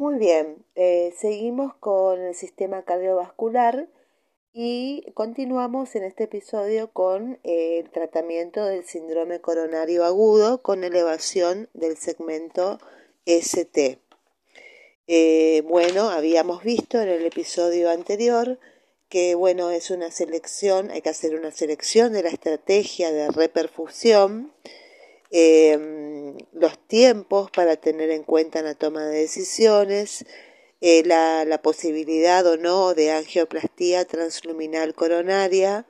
Muy bien, eh, seguimos con el sistema cardiovascular y continuamos en este episodio con eh, el tratamiento del síndrome coronario agudo con elevación del segmento ST. Eh, bueno, habíamos visto en el episodio anterior que bueno, es una selección, hay que hacer una selección de la estrategia de reperfusión, los tiempos para tener en cuenta en la toma de decisiones, eh, la, posibilidad o no de angioplastía transluminal coronaria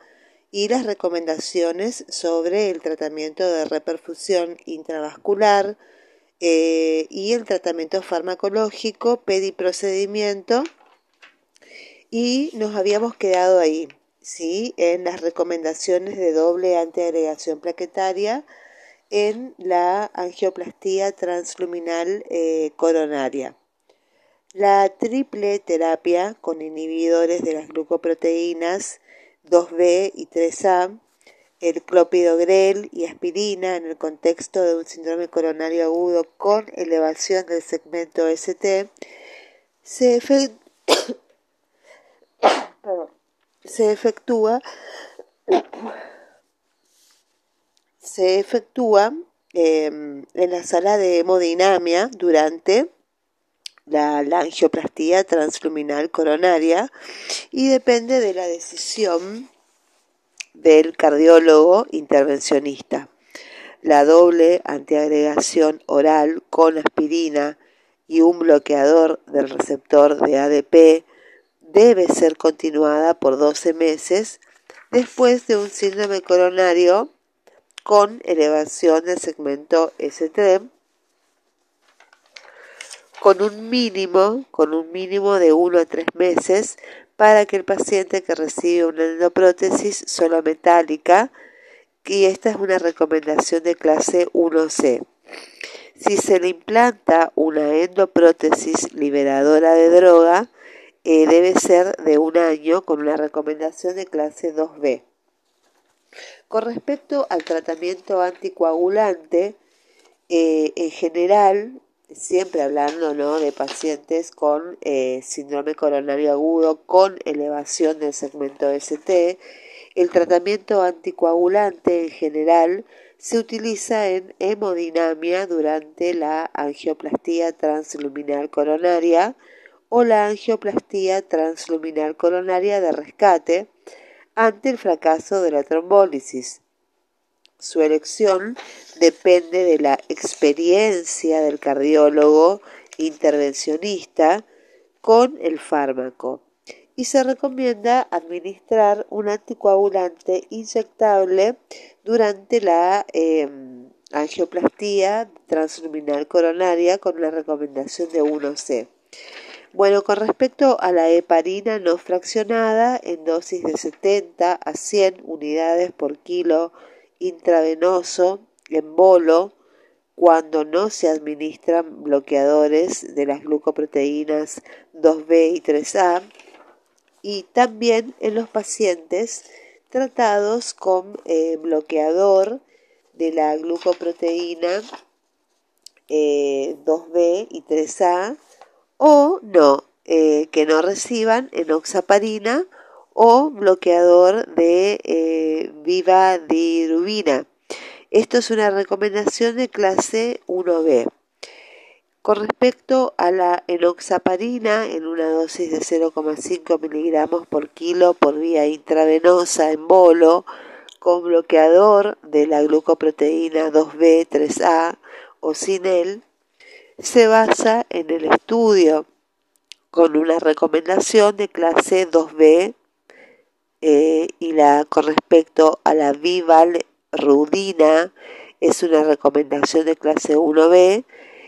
y las recomendaciones sobre el tratamiento de reperfusión intravascular eh, y el tratamiento farmacológico, pediprocedimiento y nos habíamos quedado ahí, ¿sí? En las recomendaciones de doble antiagregación plaquetaria en la angioplastía transluminal eh, coronaria. La triple terapia con inhibidores de las glucoproteínas 2B y 3A, el clopidogrel y aspirina en el contexto de un síndrome coronario agudo con elevación del segmento ST, se, se efectúa se efectúa em, en la sala de hemodinamia durante la, angioplastía transluminal coronaria y depende de la decisión del cardiólogo intervencionista. La doble antiagregación oral con aspirina y un bloqueador del receptor de ADP debe ser continuada por 12 meses después de un síndrome coronario con elevación del segmento S3 con un mínimo, con un mínimo de 1 a 3 meses para que el paciente que recibe una endoprótesis solo metálica, y esta es una recomendación de clase 1C. Si se le implanta una endoprótesis liberadora de droga, eh, debe ser de un año con una recomendación de clase 2B. Con respecto al tratamiento anticoagulante, eh, en general, siempre hablando ¿no? de pacientes con eh, síndrome coronario agudo con elevación del segmento ST, el tratamiento anticoagulante en general se utiliza en hemodinamia durante la angioplastía transluminal coronaria, o la angioplastía transluminal coronaria de rescate ante el fracaso de la trombólisis. Su elección depende de la experiencia del cardiólogo intervencionista con el fármaco y se recomienda administrar un anticoagulante inyectable durante la em, angioplastía transluminal coronaria con la recomendación de 1C. Bueno, con respecto a la heparina no fraccionada en dosis de 70 a 100 unidades por kilo intravenoso en bolo, cuando no se administran bloqueadores de las glucoproteínas 2B y 3A, y también en los pacientes tratados con eh, bloqueador de la glucoproteína 2B eh, y 3A o no, eh, que no reciban enoxaparina o bloqueador de eh, vivadirubina. Esto es una recomendación de clase 1B. Con respecto a la enoxaparina en una dosis de 0,5 miligramos por kilo por vía intravenosa en bolo, con bloqueador de la glucoproteína 2B, 3A o sin él, se basa en el estudio con una recomendación de clase 2B eh, y la con respecto a la Vival-Rudina es una recomendación de clase 1B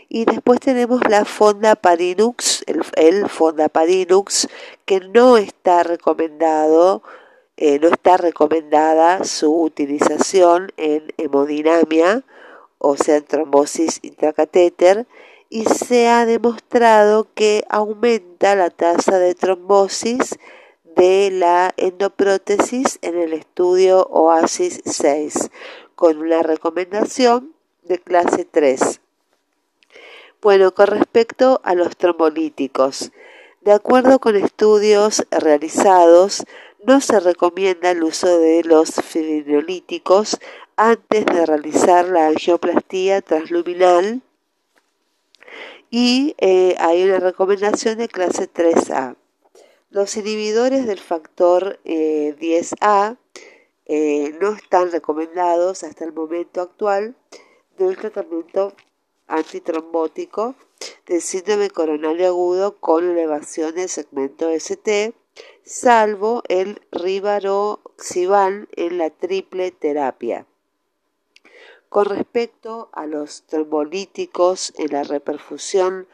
y después tenemos la Fonda Parinux, el, el Fonda Parinux que no está recomendado eh, no está recomendada su utilización en hemodinamia, o sea, en trombosis intracatéter, y se ha demostrado que aumenta la tasa de trombosis de la endoprótesis en el estudio OASIS 6, con una recomendación de clase 3. Bueno, con respecto a los trombolíticos, de acuerdo con estudios realizados, no se recomienda el uso de los fibrinolíticos antes de realizar la angioplastía transluminal y eh, hay una recomendación de clase 3A. Los inhibidores del factor 10A eh, eh, no están recomendados hasta el momento actual del tratamiento antitrombótico del síndrome coronario agudo con elevación del segmento ST, salvo el rivaroxaban en la triple terapia. Con respecto a los trombolíticos en la reperfusión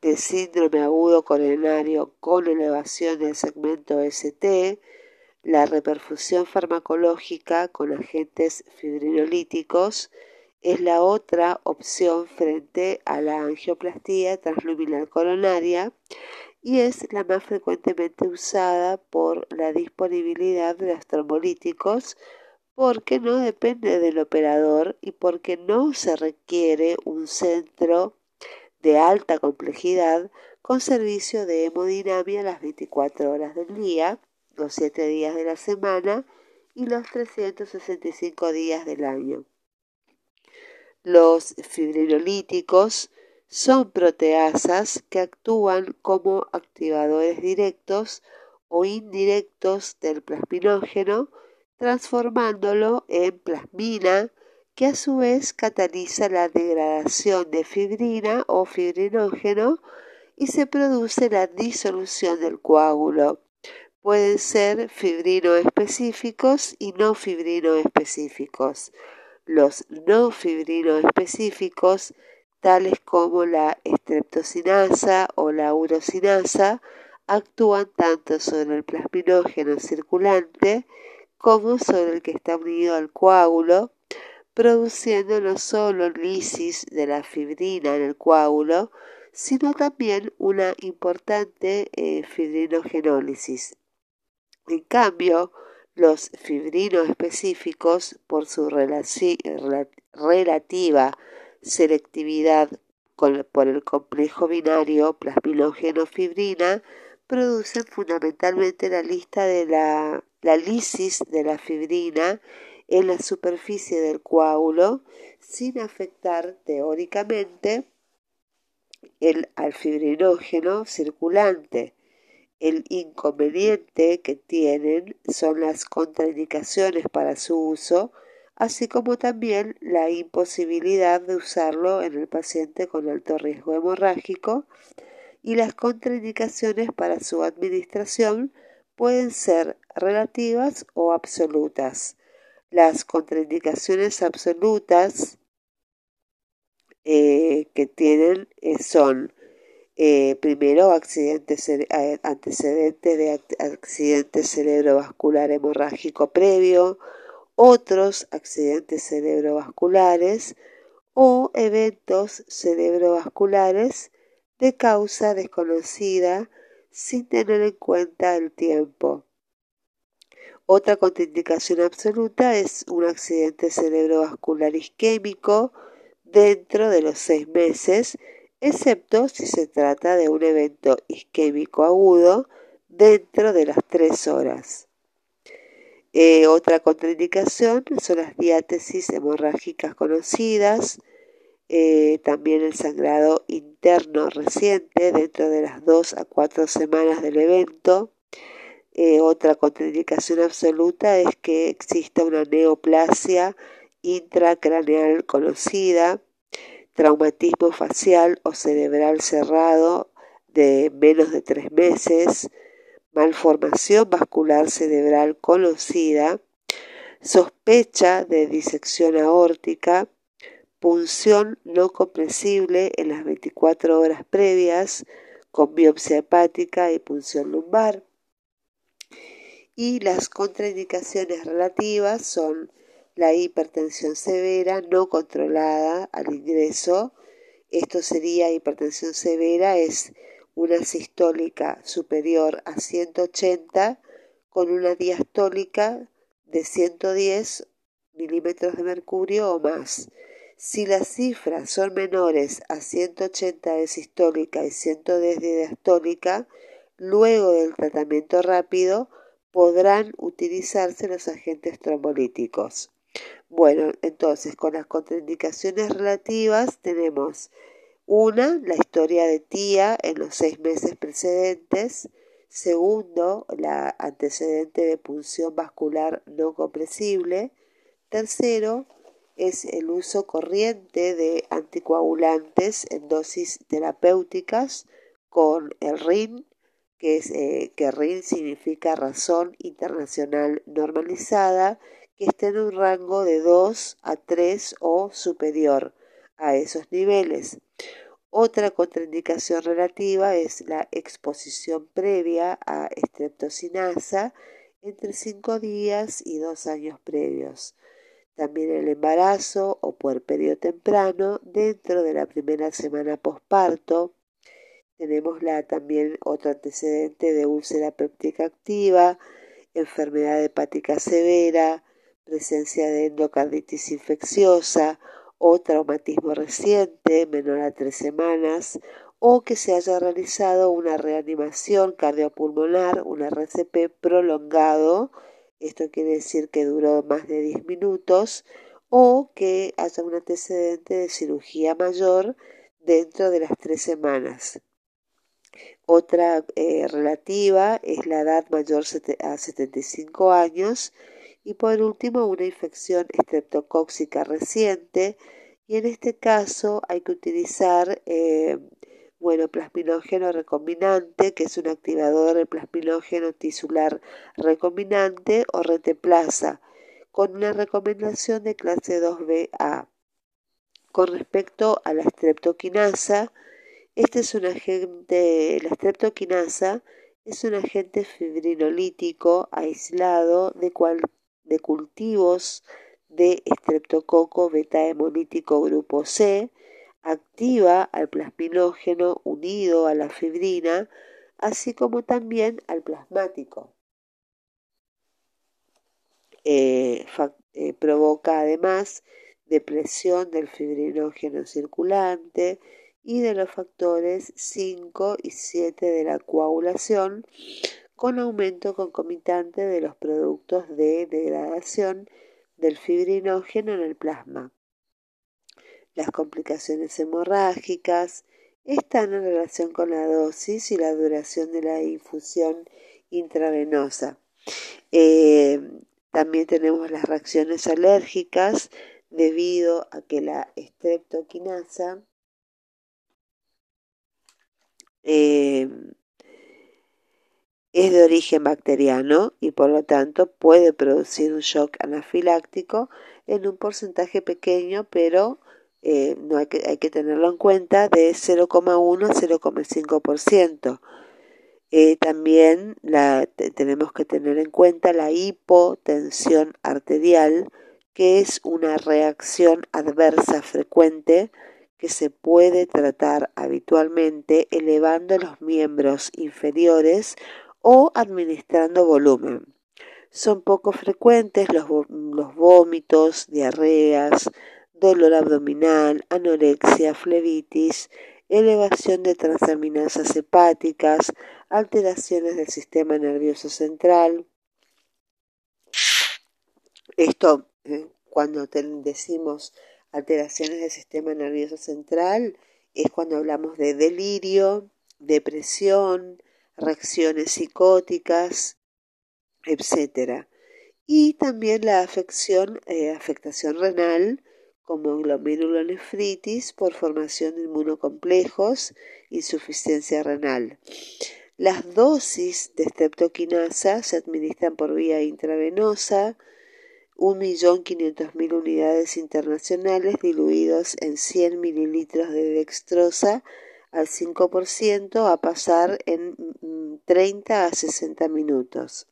del síndrome agudo coronario con elevación del segmento ST, la reperfusión farmacológica con agentes fibrinolíticos es la otra opción frente a la angioplastía transluminal coronaria y es la más frecuentemente usada por la disponibilidad de los trombolíticos porque no depende del operador y porque no se requiere un centro de alta complejidad con servicio de hemodinamia las 24 horas del día, los 7 días de la semana y los 365 días del año. Los fibrinolíticos son proteasas que actúan como activadores directos o indirectos del plasminógeno, transformándolo en plasmina, que a su vez cataliza la degradación de fibrina o fibrinógeno y se produce la disolución del coágulo. Pueden ser fibrino específicos y no fibrino específicos. Los no fibrinos específicos, tales como la estreptocinasa o la urosinasa, actúan tanto sobre el plasminógeno circulante como sobre el que está unido al coágulo, produciendo no solo lisis de la fibrina en el coágulo, sino también una importante eh. En cambio, los fibrinos específicos, por su relativa selectividad por el complejo binario plasmilógeno-fibrina, producen fundamentalmente la lista de la, la lisis de la fibrina en la superficie del coágulo sin afectar teóricamente el, al fibrinógeno circulante. El inconveniente que tienen son las contraindicaciones para su uso, así como también la imposibilidad de usarlo en el paciente con alto riesgo hemorrágico y las contraindicaciones para su administración pueden ser relativas o absolutas. Las contraindicaciones absolutas eh, que tienen eh, son eh, primero, accidentes, antecedentes de accidente cerebrovascular hemorrágico previo, otros accidentes cerebrovasculares o eventos cerebrovasculares de causa desconocida sin tener en cuenta el tiempo. Otra contraindicación absoluta es un accidente cerebrovascular isquémico dentro de los seis meses excepto si se trata de un evento isquémico agudo dentro de las tres horas. Eh, otra contraindicación son las diátesis hemorrágicas conocidas, eh, también el sangrado interno reciente dentro de las dos a cuatro semanas del evento. Eh, otra contraindicación absoluta es que exista una neoplasia intracraneal conocida traumatismo facial o cerebral cerrado de menos de tres meses, malformación vascular cerebral conocida, sospecha de disección aórtica, punción no compresible en las 24 horas previas con biopsia hepática y punción lumbar. Y las contraindicaciones relativas son la hipertensión severa no controlada al ingreso. Esto sería hipertensión severa, es una sistólica superior a 180 con una diastólica de 110 milímetros de mercurio o más. Si las cifras son menores a 180 de sistólica y 110 de diastólica, luego del tratamiento rápido podrán utilizarse los agentes trombolíticos. Bueno, entonces con las contraindicaciones relativas tenemos una, la historia de tía en los seis meses precedentes. Segundo, la antecedente de punción vascular no compresible. Tercero, es el uso corriente de anticoagulantes en dosis terapéuticas con el RIN, que, es, eh, que RIN significa razón internacional normalizada, que esté en un rango de 2 a 3 o superior a esos niveles. Otra contraindicación relativa es la exposición previa a estreptocinasa entre 5 días y 2 años previos. También el embarazo o puerperio temprano dentro de la primera semana posparto. Tenemos la, también otro antecedente de úlcera péptica activa, enfermedad hepática severa, presencia de endocarditis infecciosa o traumatismo reciente menor a tres semanas o que se haya realizado una reanimación cardiopulmonar, un RCP prolongado, esto quiere decir que duró más de 10 minutos, o que haya un antecedente de cirugía mayor dentro de las tres semanas. Otra eh, relativa es la edad mayor a 75 años y por último una infección estreptocóxica reciente y en este caso hay que utilizar eh, bueno, plasminógeno recombinante, que es un activador de plasminógeno tisular recombinante o reteplaza, con una recomendación de clase 2BA. Con respecto a la streptoquinasa, este es un agente, la streptoquinasa es un agente fibrinolítico aislado de cultivos de estreptococo beta hemolítico grupo C, activa al plasminógeno unido a la fibrina, así como también al plasmático. Eh, eh, provoca además depresión del fibrinógeno circulante y de los factores 5 y 7 de la coagulación, con aumento concomitante de los productos de degradación del fibrinógeno en el plasma. Las complicaciones hemorrágicas están en relación con la dosis y la duración de la infusión intravenosa. Eh, también tenemos las reacciones alérgicas debido a que la estreptoquinasa eh, es de origen bacteriano y por lo tanto puede producir un shock anafiláctico en un porcentaje pequeño, pero eh, hay que, tenerlo en cuenta de 0,1 a 0,5%. Eh, también tenemos que tener en cuenta la hipotensión arterial, que es una reacción adversa frecuente que se puede tratar habitualmente elevando los miembros inferiores o administrando volumen. Son poco frecuentes los, vómitos, diarreas, dolor abdominal, anorexia, flebitis, elevación de transaminasas hepáticas, alteraciones del sistema nervioso central. Esto, eh, cuando decimos alteraciones del sistema nervioso central, es cuando hablamos de delirio, depresión, reacciones psicóticas, etc. Y también la afección, eh, afectación renal, como glomerulonefritis por formación de inmunocomplejos, insuficiencia renal. Las dosis de streptoquinasa se administran por vía intravenosa, 1.500.000 unidades internacionales diluidos en 100 mililitros de dextrosa al 5% a pasar en 30 mm, a 60 minutos.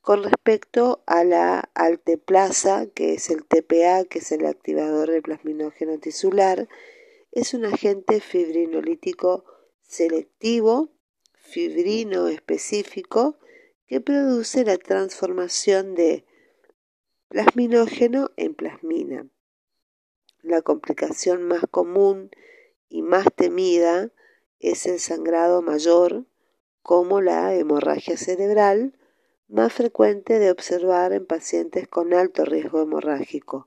Con respecto a la alteplaza, que es el TPA, que es el activador del plasminógeno tisular, es un agente fibrinolítico selectivo, fibrino específico, que produce la transformación de plasminógeno en plasmina. la complicación más común y más temida es el sangrado mayor, como la hemorragia cerebral, más frecuente de observar en pacientes con alto riesgo hemorrágico.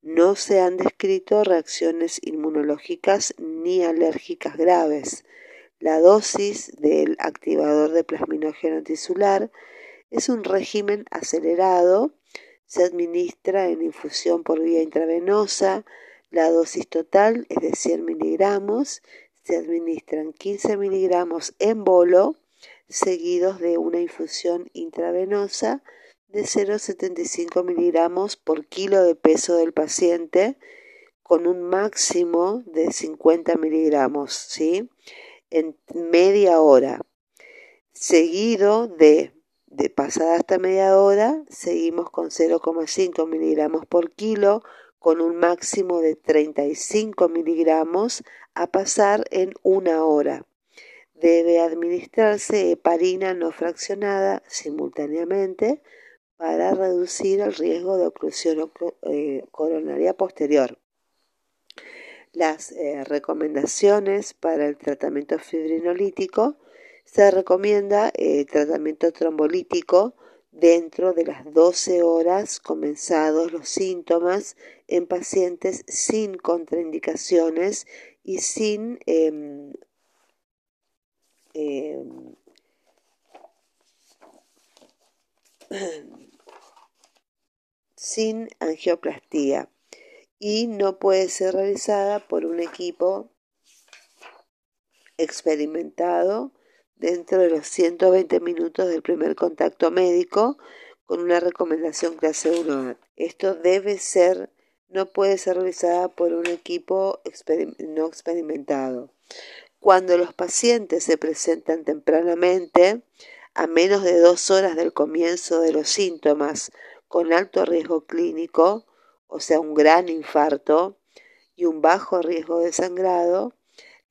No se han descrito reacciones inmunológicas ni alérgicas graves. La dosis del activador de plasminógeno tisular es un régimen acelerado, se administra en infusión por vía intravenosa, la dosis total es de 100 miligramos, se administran 15 miligramos en bolo, seguidos de una infusión intravenosa de 0,75 miligramos por kilo de peso del paciente, con un máximo de 50 miligramos, ¿sí? En media hora, seguido de de pasada hasta media hora, seguimos con 0,5 miligramos por kilo, con un máximo de 35 miligramos a pasar en una hora. Debe administrarse heparina no fraccionada simultáneamente para reducir el riesgo de oclusión eh, coronaria posterior. Las eh, recomendaciones para el tratamiento fibrinolítico se recomienda eh, tratamiento trombolítico dentro de las 12 horas comenzados los síntomas en pacientes sin contraindicaciones y sin em, sin angioplastía y no puede ser realizada por un equipo experimentado dentro de los 120 minutos del primer contacto médico con una recomendación clase 1 Esto debe ser, no puede ser realizada por un equipo no experimentado. Cuando los pacientes se presentan tempranamente, a menos de dos horas del comienzo de los síntomas, con alto riesgo clínico, o sea, un gran infarto y un bajo riesgo de sangrado,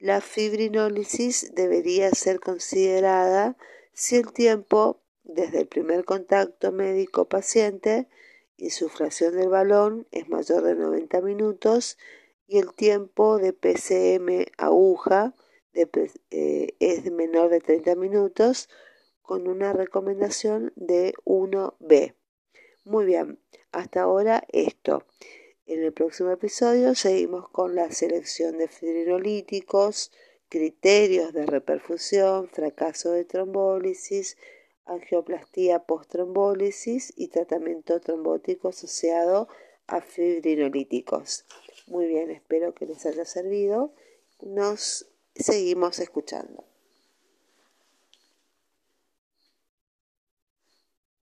la fibrinólisis debería ser considerada si el tiempo desde el primer contacto médico-paciente, insuflación del balón es mayor de 90 minutos y el tiempo de PCM aguja eh, es menor de 30 minutos con una recomendación de 1B. Muy bien, hasta ahora esto. En el próximo episodio seguimos con la selección de fibrinolíticos, criterios de reperfusión, fracaso de trombólisis, angioplastía post-trombólisis y tratamiento trombótico asociado a fibrinolíticos. Muy bien, espero que les haya servido. Nos seguimos escuchando.